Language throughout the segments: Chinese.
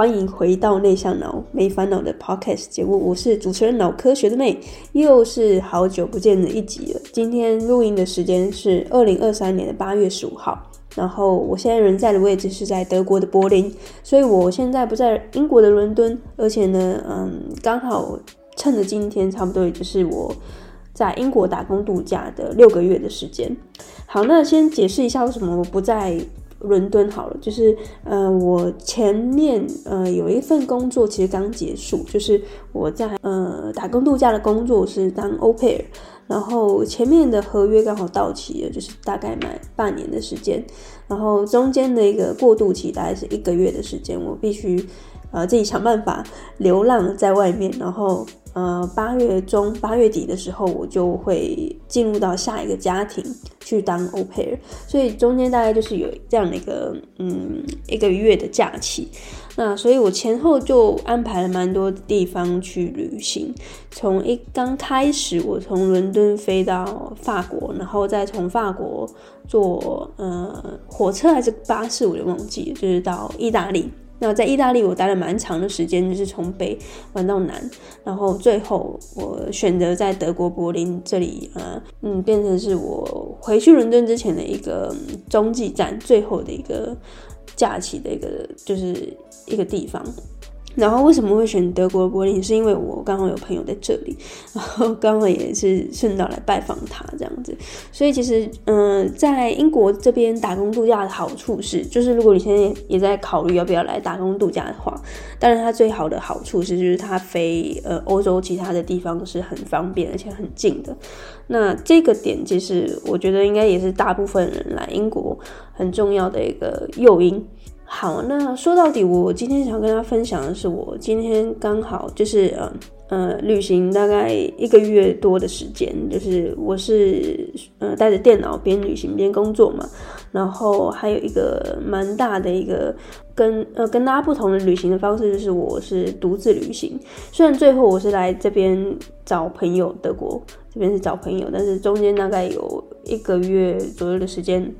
欢迎回到内向脑没烦恼的 Podcast 节目，我是主持人脑科学的妹，又是好久不见的一集了。今天录音的时间是二零二三年的八月十五号，然后我现在人在的位置是在德国的柏林，所以我现在不在英国的伦敦，而且呢，嗯，刚好趁着今天差不多也就是我在英国打工度假的六个月的时间。好，那先解释一下为什么我不在。伦敦好了，就是呃，我前面呃有一份工作其实刚结束，就是我在呃打工度假的工作是当 opaire 然后前面的合约刚好到期了，就是大概满半年的时间，然后中间的一个过渡期大概是一个月的时间，我必须呃自己想办法流浪在外面，然后。呃，八月中、八月底的时候，我就会进入到下一个家庭去当 au pair，所以中间大概就是有这样的一个嗯一个月的假期。那所以我前后就安排了蛮多地方去旅行。从一刚开始，我从伦敦飞到法国，然后再从法国坐呃火车还是巴士，我就忘记了，就是到意大利。那在意大利，我待了蛮长的时间，就是从北玩到南，然后最后我选择在德国柏林这里，呃，嗯，变成是我回去伦敦之前的一个中继站，最后的一个假期的一个就是一个地方。然后为什么会选德国柏林？是因为我刚好有朋友在这里，然后刚好也是顺道来拜访他这样子。所以其实，嗯、在英国这边打工度假的好处是，就是如果你现在也在考虑要不要来打工度假的话，当然它最好的好处是，就是它飞呃欧洲其他的地方是很方便而且很近的。那这个点其实我觉得应该也是大部分人来英国很重要的一个诱因。好，那说到底，我今天想跟大家分享的是，我今天刚好就是呃呃旅行大概一个月多的时间，就是我是呃带着电脑边旅行边工作嘛，然后还有一个蛮大的一个跟呃跟大家不同的旅行的方式，就是我是独自旅行，虽然最后我是来这边找朋友，德国这边是找朋友，但是中间大概有一个月左右的时间。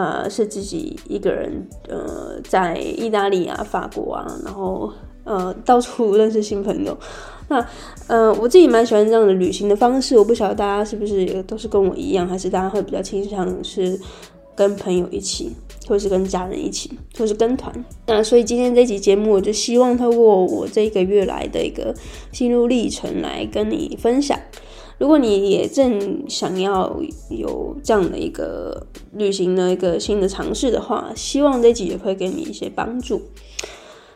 呃，是自己一个人，呃，在意大利啊、法国啊，然后呃，到处认识新朋友。那呃，我自己蛮喜欢这样的旅行的方式。我不晓得大家是不是也都是跟我一样，还是大家会比较倾向是跟朋友一起，或是跟家人一起，或是跟团。那所以今天这集节目，我就希望透过我这一个月来的一个心路历程来跟你分享。如果你也正想要有这样的一个旅行的一个新的尝试的话，希望这集也会给你一些帮助。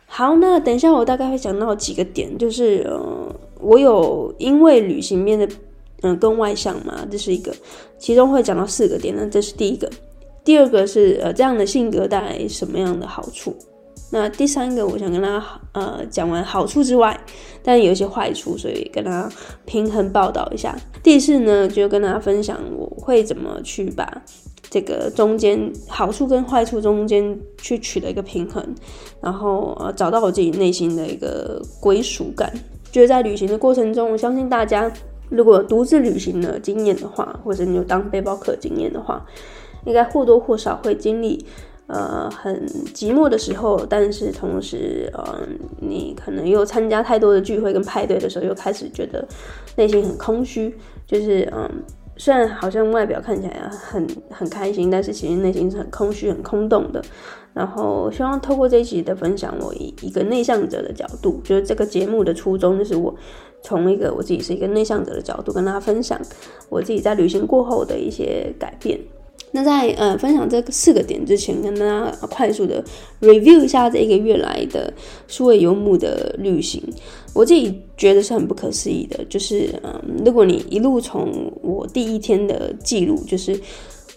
好，那等一下我大概会讲到几个点，就是呃，我有因为旅行变得嗯、更外向嘛，这是一个，其中会讲到四个点，那这是第一个，第二个是呃这样的性格带来什么样的好处。那第三个，我想跟大家呃讲完好处之外，但有一些坏处，所以跟大家平衡报道一下。第四呢，就跟大家分享我会怎么去把这个中间好处跟坏处中间去取得一个平衡，然后呃找到我自己内心的一个归属感。就是在旅行的过程中，我相信大家如果独自旅行的经验的话，或者你有当背包客经验的话，应该或多或少会经历。呃，很寂寞的时候，但是同时，呃，你可能又参加太多的聚会跟派对的时候，又开始觉得内心很空虚。就是，嗯，虽然好像外表看起来很很开心，但是其实内心是很空虚、很空洞的。然后，希望透过这一集的分享，我以一个内向者的角度，就是这个节目的初衷，就是我从一个我自己是一个内向者的角度，跟大家分享我自己在旅行过后的一些改变。那在呃分享这四个点之前，跟大家快速的 review 一下这一个月来的数位游牧的旅行，我自己觉得是很不可思议的。就是嗯、如果你一路从我第一天的记录，就是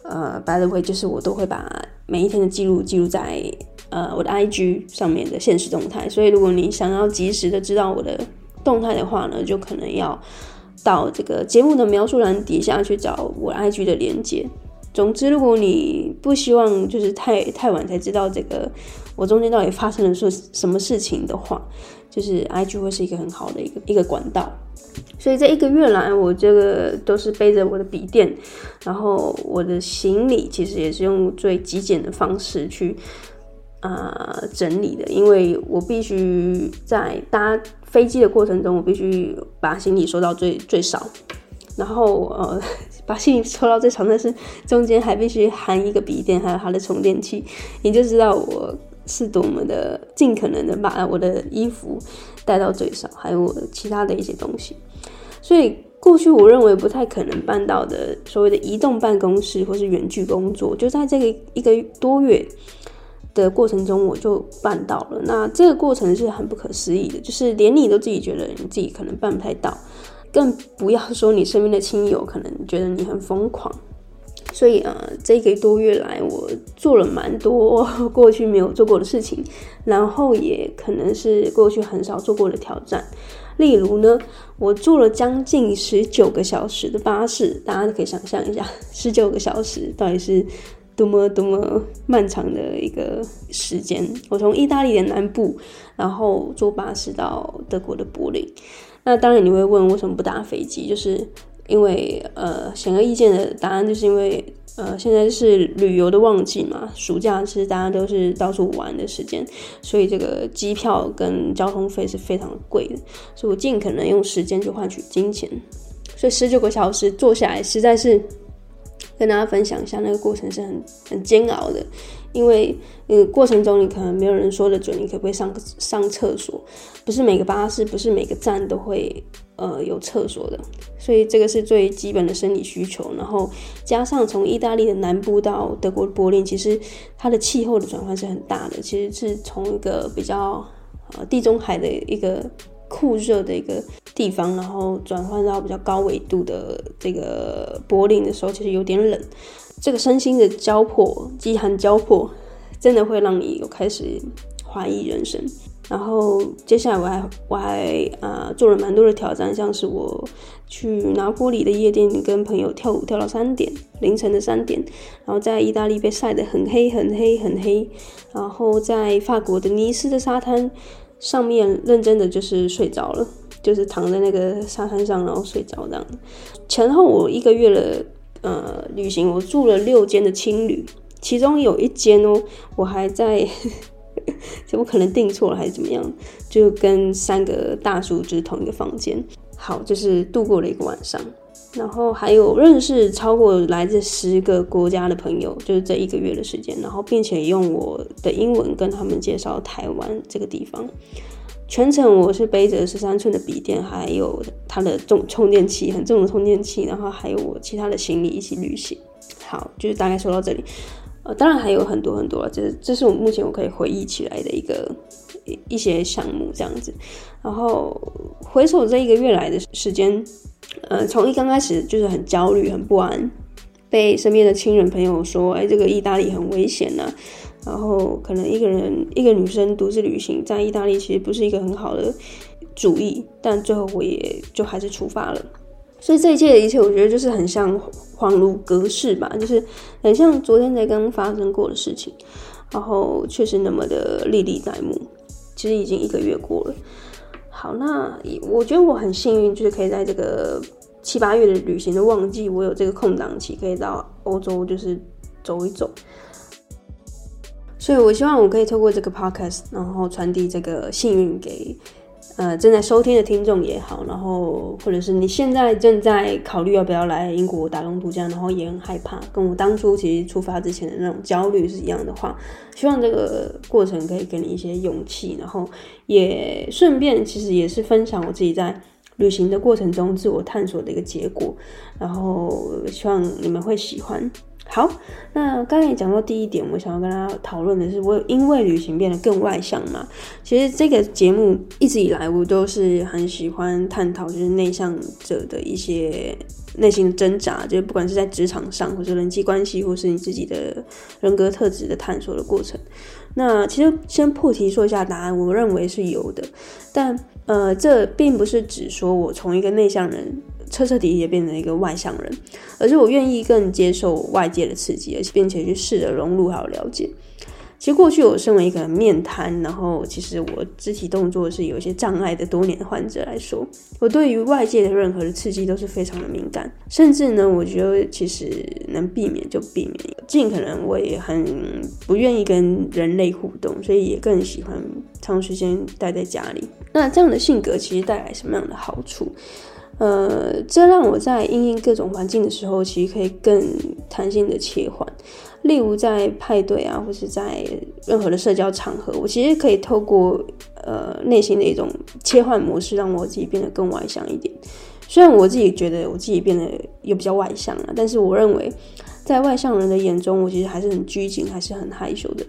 呃，by the way，就是我都会把每一天的记录记录在呃我的 IG 上面的现实动态。所以如果你想要及时的知道我的动态的话呢，就可能要到这个节目的描述栏底下去找我 IG 的连接。总之，如果你不希望就是太太晚才知道这个我中间到底发生了说什么事情的话，就是 IG 会是一个很好的一个一个管道。所以这一个月来，我这个都是背着我的笔电，然后我的行李其实也是用最极简的方式去啊、整理的，因为我必须在搭飞机的过程中，我必须把行李收到最最少，然后呃把行李收到最少，但是中间还必须含一个笔电，还有它的充电器，你就知道我是多么的尽可能的把我的衣服带到最少，还有我其他的一些东西，所以。过去我认为不太可能办到的所谓的移动办公室或是远距工作，就在这个一个多月的过程中，我就办到了。那这个过程是很不可思议的，就是连你都自己觉得你自己可能办不太到，更不要说你身边的亲友可能觉得你很疯狂。所以啊，这一个多月来，我做了蛮多过去没有做过的事情，然后也可能是过去很少做过的挑战。例如呢，我坐了将近十九个小时的巴士，大家都可以想象一下，十九个小时到底是多么多么漫长的一个时间。我从意大利的南部，然后坐巴士到德国的柏林。那当然你会问，为什么不搭飞机？就是因为呃，显而易见的答案就是因为。呃，现在是旅游的旺季嘛，暑假其实大家都是到处玩的时间，所以这个机票跟交通费是非常贵的，所以我尽可能用时间去换取金钱，所以十九个小时坐下来，实在是跟大家分享一下那个过程是很很煎熬的，因为呃过程中你可能没有人说得准你可不可以上上厕所，不是每个巴士，不是每个站都会。呃，有厕所的，所以这个是最基本的生理需求。然后加上从意大利的南部到德国柏林，其实它的气候的转换是很大的。其实是从一个比较呃地中海的一个酷热的一个地方，然后转换到比较高纬度的这个柏林的时候，其实有点冷。这个身心的交迫，饥寒交迫，真的会让你有开始怀疑人生。然后接下来我还我还啊、做了蛮多的挑战，像是我去拿坡里的夜店跟朋友跳舞跳到三点凌晨的三点，然后在意大利被晒得很黑很黑很黑，然后在法国的尼斯的沙滩上面认真的就是睡着了，就是躺在那个沙滩上然后睡着这样。前后我一个月的呃旅行，我住了六间的青旅，其中有一间哦，我还在。就不可能订错了还是怎么样？就跟三个大叔就是同一个房间。好，就是度过了一个晚上，然后还有认识超过来自十个国家的朋友，就是这一个月的时间，然后并且用我的英文跟他们介绍台湾这个地方。全程我是背着十三寸的笔电，还有它的重充电器，很重的充电器，然后还有我其他的行李一起旅行。好，就是大概说到这里。呃，当然还有很多很多了，这是这是我目前我可以回忆起来的一个一一些项目这样子。然后回首这一个月来的时间，呃，从一刚开始就是很焦虑、很不安，被身边的亲人朋友说，哎，这个意大利很危险呐，然后可能一个人一个女生独自旅行在意大利其实不是一个很好的主意，但最后我也就还是出发了。所以这一切的一切，我觉得就是很像恍如隔世吧，就是很像昨天才刚发生过的事情，然后确实那么的历历在目。其实已经一个月过了。好，那我觉得我很幸运，就是可以在这个七八月的旅行的旺季，我有这个空档期，可以到欧洲就是走一走。所以我希望我可以透过这个 podcast，然后传递这个幸运给。呃，正在收听的听众也好，然后或者是你现在正在考虑要不要来英国打工度假，然后也很害怕，跟我当初其实出发之前的那种焦虑是一样的话，希望这个过程可以给你一些勇气，然后也顺便其实也是分享我自己在旅行的过程中自我探索的一个结果，然后希望你们会喜欢。好，那刚才讲到第一点，我想要跟大家讨论的是，我因为旅行变得更外向嘛。其实这个节目一直以来，我都是很喜欢探讨，就是内向者的一些内心的挣扎，就是不管是在职场上，或者人际关系，或是你自己的人格特质的探索的过程。那其实先破题说一下答案，我认为是有的，但呃，这并不是指说我从一个内向人。彻彻底底也变成一个外向人，而是我愿意更接受外界的刺激，而且并且去试着融入还有了解。其实过去我身为一个面瘫，然后其实我肢体动作是有一些障碍的多年的患者来说，我对于外界的任何的刺激都是非常的敏感，甚至呢，我觉得其实能避免就避免，尽可能我也很不愿意跟人类互动，所以也更喜欢长时间待在家里。那这样的性格其实带来什么样的好处？呃，这让我在应应各种环境的时候，其实可以更弹性的切换。例如在派对啊，或是在任何的社交场合，我其实可以透过呃内心的一种切换模式，让我自己变得更外向一点。虽然我自己觉得我自己变得又比较外向啊，但是我认为在外向人的眼中，我其实还是很拘谨，还是很害羞的。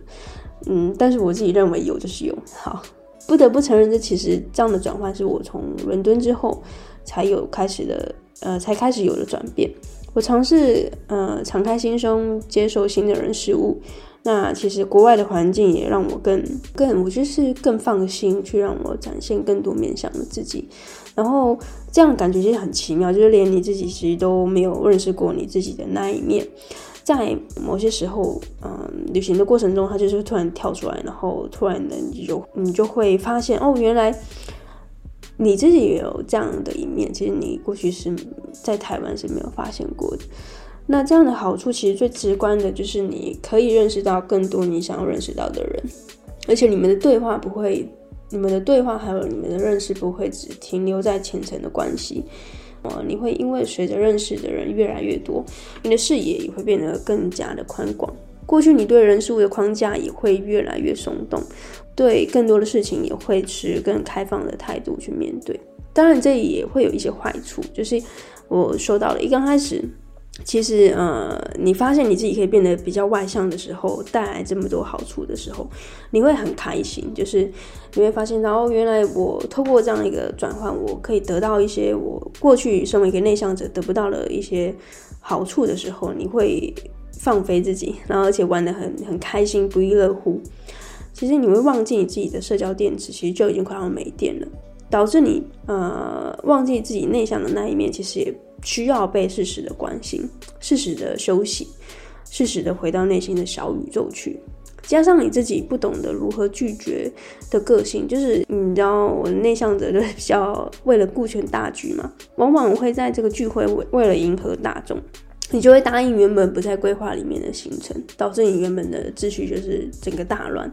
嗯，但是我自己认为有就是有。好，不得不承认，这其实这样的转换是我从伦敦之后才有开始的，呃，才开始有了转变。我尝试呃敞开心胸接受新的人事物，那其实国外的环境也让我更更，我就是更放心去让我展现更多面向的自己，然后这样感觉其实很奇妙，就是连你自己其实都没有认识过你自己的那一面，在某些时候，嗯、旅行的过程中，它就是突然跳出来，然后突然的你就你就会发现哦，原来。你自己也有这样的一面，其实你过去是在台湾是没有发现过的。那这样的好处，其实最直观的就是你可以认识到更多你想要认识到的人，而且你们的对话不会，你们的对话还有你们的认识不会只停留在浅层的关系。呃，你会因为随着认识的人越来越多，你的视野也会变得更加的宽广。过去你对人事物的框架也会越来越松动。对更多的事情也会持更开放的态度去面对，当然这也会有一些坏处，就是我说到了，一刚开始，其实呃，你发现你自己可以变得比较外向的时候，带来这么多好处的时候，你会很开心，就是你会发现然后，原来我透过这样一个转换，我可以得到一些我过去身为一个内向者得不到的一些好处的时候，你会放飞自己，然后而且玩得很很开心，不亦乐乎。其实你会忘记你自己的社交电池，其实就已经快要没电了，导致你呃忘记自己内向的那一面，其实也需要被适时的关心、适时的休息、适时的回到内心的小宇宙去。加上你自己不懂得如何拒绝的个性，就是你知道我内向者就比较为了顾全大局嘛，往往会在这个聚会为为了迎合大众。你就会答应原本不在规划里面的行程，导致你原本的秩序就是整个大乱。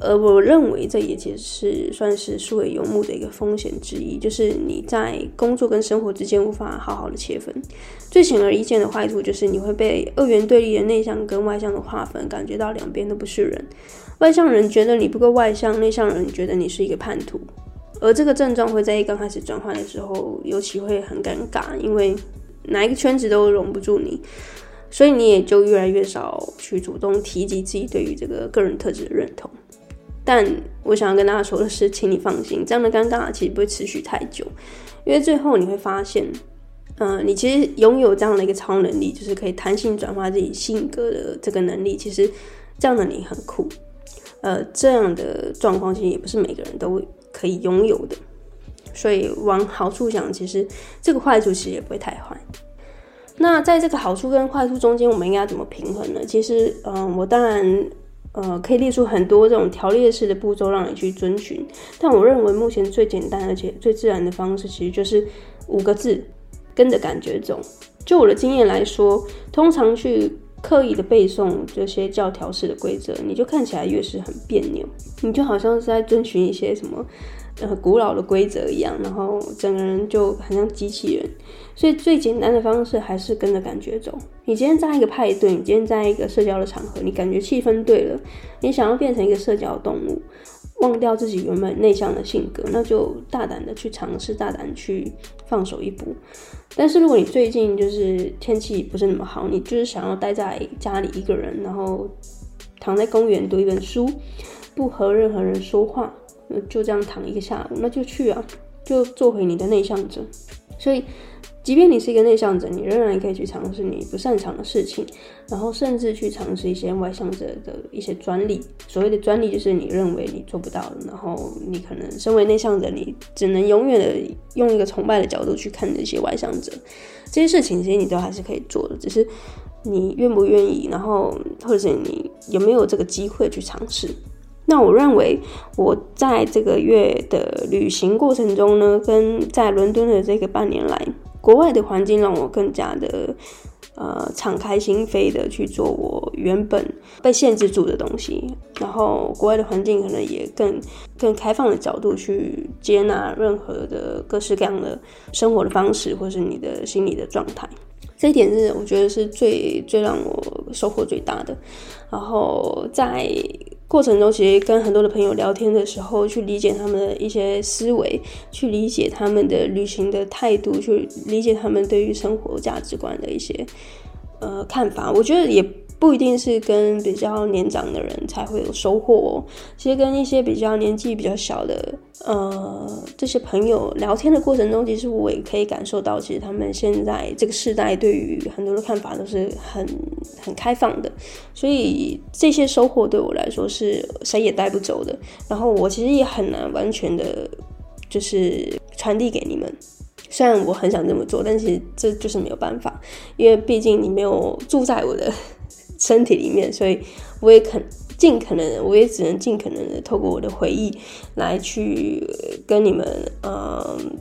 而我认为这也其实是算是数位游牧的一个风险之一，就是你在工作跟生活之间无法好好的切分。最显而易见的坏处就是你会被二元对立的内向跟外向的划分，感觉到两边都不是人。外向人觉得你不够外向，内向人觉得你是一个叛徒。而这个症状会在一刚开始转换的时候，尤其会很尴尬，因为。哪一个圈子都容不住你，所以你也就越来越少去主动提及自己对于这个个人特质的认同。但我想要跟大家说的是，请你放心，这样的尴尬其实不会持续太久，因为最后你会发现，嗯、呃，你其实拥有这样的一个超能力，就是可以弹性转化自己性格的这个能力。其实这样的你很酷，呃，这样的状况其实也不是每个人都可以拥有的。所以往好处想，其实这个坏处其实也不会太坏。那在这个好处跟坏处中间，我们应该怎么平衡呢？其实，嗯、我当然，呃，可以列出很多这种条列式的步骤让你去遵循。但我认为目前最简单而且最自然的方式，其实就是五个字：跟着感觉走。就我的经验来说，通常去刻意的背诵这些教条式的规则，你就看起来越是很别扭，你就好像是在遵循一些什么。呃，古老的规则一样，然后整个人就很像机器人。所以最简单的方式还是跟着感觉走。你今天在一个派对，你今天在一个社交的场合，你感觉气氛对了，你想要变成一个社交动物，忘掉自己原本内向的性格，那就大胆的去尝试，大胆去放手一搏。但是如果你最近就是天气不是那么好，你就是想要待在家里一个人，然后躺在公园读一本书，不和任何人说话。就这样躺一个下午，那就去啊，就做回你的内向者。所以，即便你是一个内向者，你仍然可以去尝试你不擅长的事情，然后甚至去尝试一些外向者的一些专利。所谓的专利，就是你认为你做不到的，然后你可能身为内向者，你只能永远的用一个崇拜的角度去看这些外向者。这些事情其实你都还是可以做的，只是你愿不愿意，然后或者是你有没有这个机会去尝试。那我认为我在这个月的旅行过程中呢，跟在伦敦的这个半年来，国外的环境让我更加的。呃，敞开心扉的去做我原本被限制住的东西，然后国外的环境可能也更更开放的角度去接纳任何的各式各样的生活的方式，或是你的心理的状态。这一点是我觉得是最最让我收获最大的。然后在过程中，其实跟很多的朋友聊天的时候，去理解他们的一些思维，去理解他们的旅行的态度，去理解他们对于生活价值观的一些呃看法。我觉得也。不一定是跟比较年长的人才会有收获哦。其实跟一些比较年纪比较小的呃这些朋友聊天的过程中，其实我也可以感受到，其实他们现在这个世代对于很多的看法都是很很开放的。所以这些收获对我来说是谁也带不走的。然后我其实也很难完全的，就是传递给你们。虽然我很想这么做，但其实这就是没有办法，因为毕竟你没有住在我的。身体里面，所以我也肯尽可能，我也只能尽可能的透过我的回忆来去跟你们，嗯，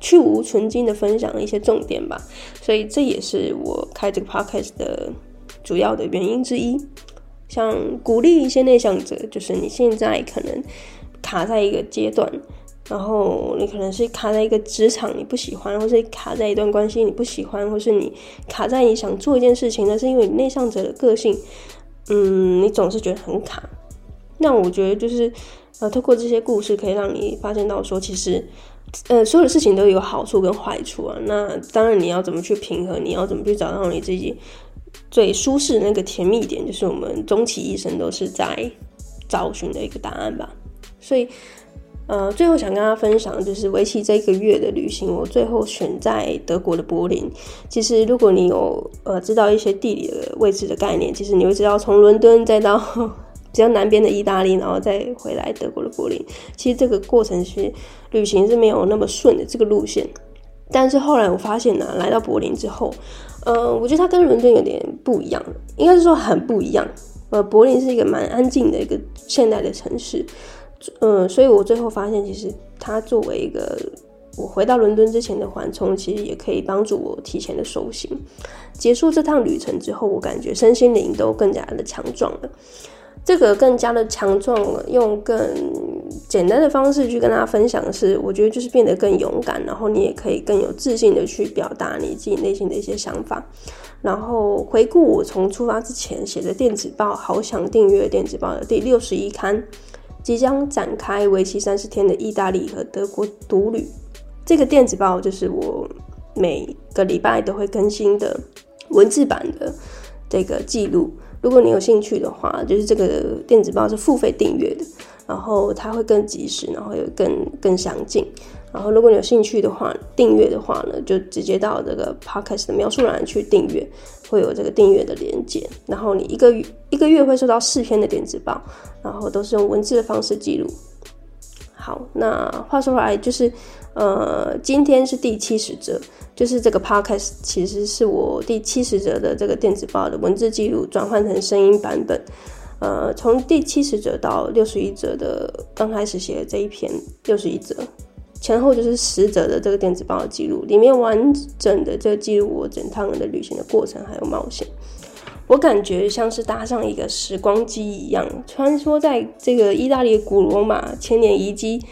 去无存菁的分享一些重点吧。所以这也是我开这个 podcast 的主要的原因之一。想鼓励一些内向者，就是你现在可能卡在一个阶段。然后你可能是卡在一个职场你不喜欢，或是卡在一段关系你不喜欢，或是你卡在你想做一件事情，那是因为你内向者的个性，嗯，你总是觉得很卡。那我觉得就是，呃，透过这些故事可以让你发现到说，其实，呃，所有的事情都有好处跟坏处啊。那当然你要怎么去平衡，你要怎么去找到你自己最舒适那个甜蜜点，就是我们终其一生都是在找寻的一个答案吧。所以。呃，最后想跟大家分享，就是为期这一个月的旅行，我最后选在德国的柏林。其实，如果你有呃知道一些地理的位置的概念，其实你会知道，从伦敦再到 比较南边的意大利，然后再回来德国的柏林，其实这个过程是旅行是没有那么顺的这个路线。但是后来我发现呢、来到柏林之后，呃，我觉得它跟伦敦有点不一样，应该是说很不一样。呃，柏林是一个蛮安静的一个现代的城市。嗯，所以我最后发现，其实它作为一个我回到伦敦之前的缓冲，其实也可以帮助我提前的收心。结束这趟旅程之后，我感觉身心灵都更加的强壮了。这个更加的强壮了，用更简单的方式去跟大家分享的是，我觉得就是变得更勇敢，然后你也可以更有自信的去表达你自己内心的一些想法。然后回顾我从出发之前写的电子报，好想订阅电子报的第六十一刊。即将展开为期三十天的意大利和德国独旅，这个电子报就是我每个礼拜都会更新的文字版的这个记录。如果你有兴趣的话，就是这个电子报是付费订阅的，然后它会更及时，然后有更更详尽。然后如果你有兴趣的话，订阅的话呢，就直接到这个 podcast 的描述栏去订阅。会有这个订阅的连接，然后你一个月一个月会收到四篇的电子报，然后都是用文字的方式记录。好，那话说回来，就是呃，今天是第七十则，就是这个 podcast 其实是我第七十则的这个电子报的文字记录转换成声音版本。呃，从第七十则到六十一则的刚开始写的这一篇六十一则。前后就是十则的这个电子报的记录，里面完整的这个记录我整趟的旅行的过程还有冒险，我感觉像是搭上一个时光机一样，穿梭在这个意大利古罗马、千年遗迹、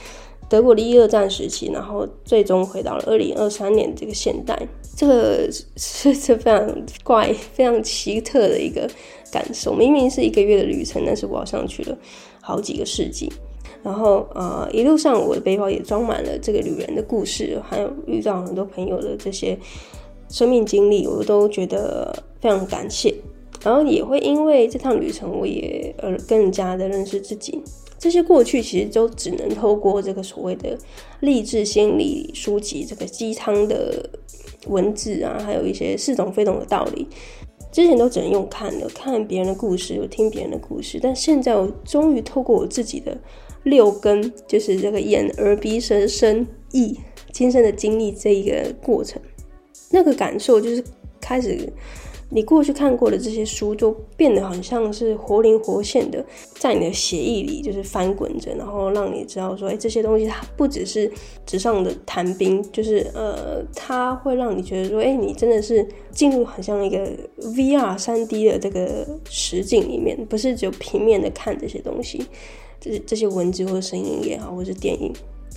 德国的一二战时期，然后最终回到了二零二三年这个现代，这个是是非常怪、非常奇特的一个感受。明明是一个月的旅程，但是我好像去了好几个世纪。然后，呃，一路上我的背包也装满了这个旅人的故事，还有遇到很多朋友的这些生命经历，我都觉得非常感谢。然后也会因为这趟旅程，我也呃更加的认识自己。这些过去其实都只能透过这个所谓的励志心理书籍，这个鸡汤的文字啊，还有一些似懂非懂的道理，之前都只能用看的，看别人的故事，我听别人的故事。但现在我终于透过我自己的。六根就是这个眼耳鼻舌身意，亲身的经历这一个过程，那个感受就是开始你过去看过的这些书就变得很像是活灵活现的，在你的血液里就是翻滚着，然后让你知道说，哎，这些东西它不只是纸上的谈兵，就是呃，它会让你觉得说，哎，你真的是进入很像一个 VR 三 D 的这个实景里面，不是只有平面的看这些东西，这这些文字或者声音也好，或者是电影。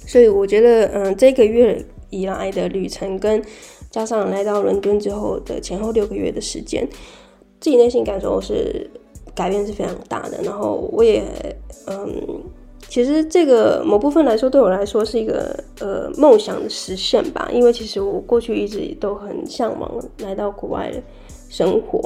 所以我觉得，嗯、这个月以来的旅程跟。加上来到伦敦之后的前后六个月的时间，自己内心感受是改变是非常大的。然后我也，嗯，其实这个某部分来说，对我来说是一个呃梦想的实现吧。因为其实我过去一直都很向往来到国外生活，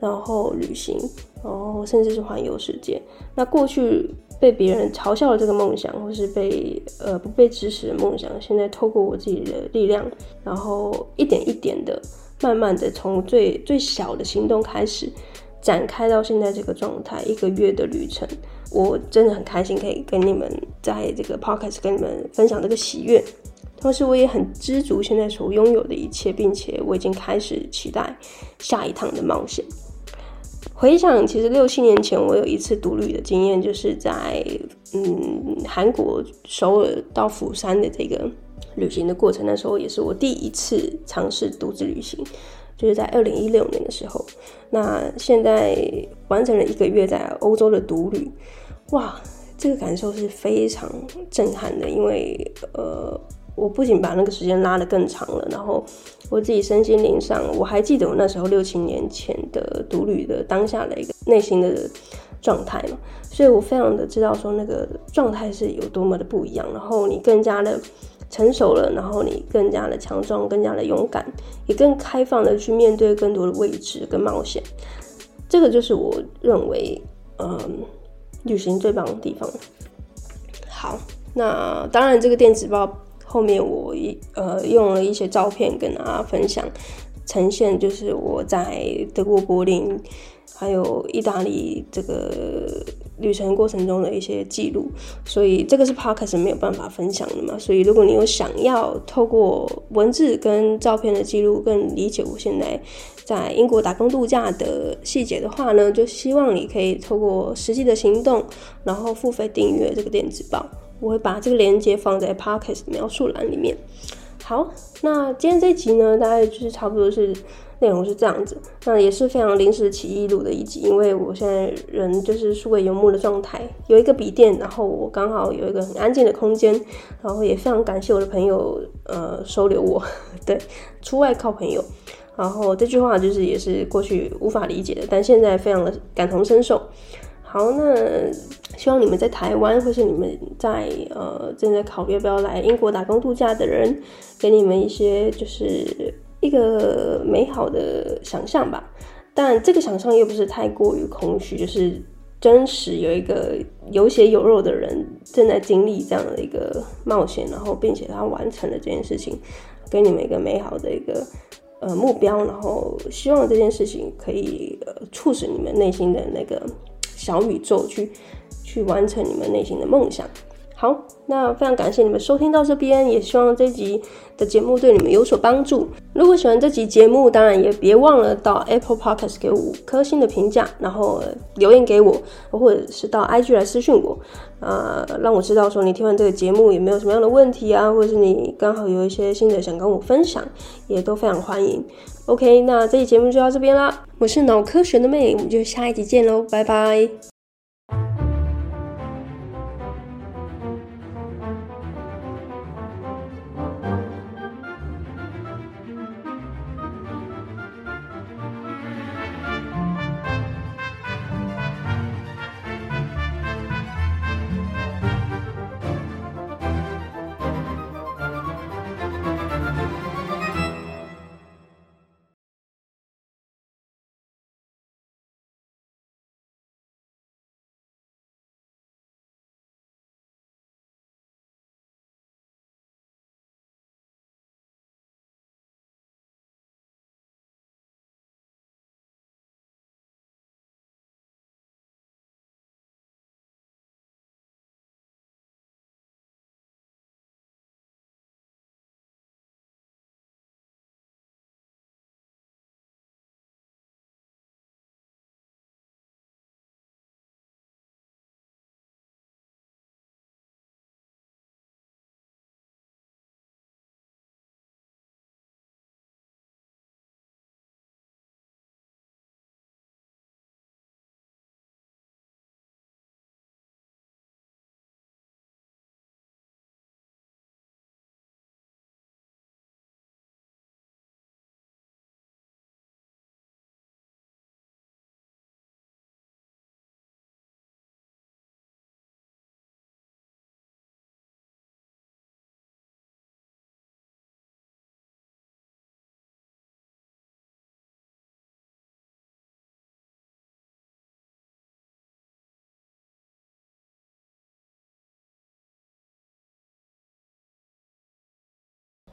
然后旅行，然后甚至是环游世界。那过去。被别人嘲笑的这个梦想，或是被呃不被支持的梦想，现在透过我自己的力量，然后一点一点的，慢慢的从最最小的行动开始，展开到现在这个状态，一个月的旅程，我真的很开心可以跟你们在这个 podcast 跟你们分享这个喜悦，同时我也很知足现在所拥有的一切，并且我已经开始期待下一趟的冒险。回想，其实六七年前我有一次独旅的经验，就是在嗯韩国首尔到釜山的这个旅行的过程，那时候也是我第一次尝试独自旅行，就是在二零一六年的时候。那现在完成了一个月在欧洲的独旅，哇，这个感受是非常震撼的，因为呃。我不仅把那个时间拉得更长了，然后我自己身心灵上，我还记得我那时候六七年前的独旅的当下的一个内心的状态嘛，所以我非常的知道说那个状态是有多么的不一样。然后你更加的成熟了，然后你更加的强壮，更加的勇敢，也更开放的去面对更多的未知跟冒险。这个就是我认为，嗯，旅行最棒的地方。好，那当然这个电子报。后面我一呃用了一些照片跟大家分享，呈现就是我在德国柏林还有意大利这个旅程过程中的一些记录，所以这个是 Podcast 没有办法分享的嘛。所以如果你有想要透过文字跟照片的记录更理解我现在在英国打工度假的细节的话呢，就希望你可以透过实际的行动，然后付费订阅这个电子报。我会把这个链接放在 Podcast 描述栏里面。好，那今天这一集呢，大概就是差不多是内容是这样子。那也是非常临时起意录的一集，因为我现在人就是数位游牧的状态，有一个笔电，然后我刚好有一个很安静的空间，然后也非常感谢我的朋友，呃，收留我。对，出外靠朋友。然后这句话就是也是过去无法理解的，但现在非常的感同身受。好，那希望你们在台湾，或是你们在呃正在考虑要不要来英国打工度假的人，给你们一些就是一个美好的想象吧。但这个想象又不是太过于空虚，就是真实有一个有血有肉的人正在经历这样的一个冒险，然后并且他完成了这件事情，给你们一个美好的一个呃目标，然后希望这件事情可以呃促使你们内心的那个。小宇宙去去完成你们内心的梦想。好，那非常感谢你们收听到这边，也希望这集的节目对你们有所帮助。如果喜欢这集节目，当然也别忘了到 Apple Podcast 给我五颗星的评价，然后留言给我，或者是到 IG 来私讯我，啊、呃，让我知道说你听完这个节目有没有什么样的问题啊，或者是你刚好有一些新的想跟我分享，也都非常欢迎。OK，那这期节目就到这边啦，我是脑科学的妹，我们就下一集见喽，拜拜。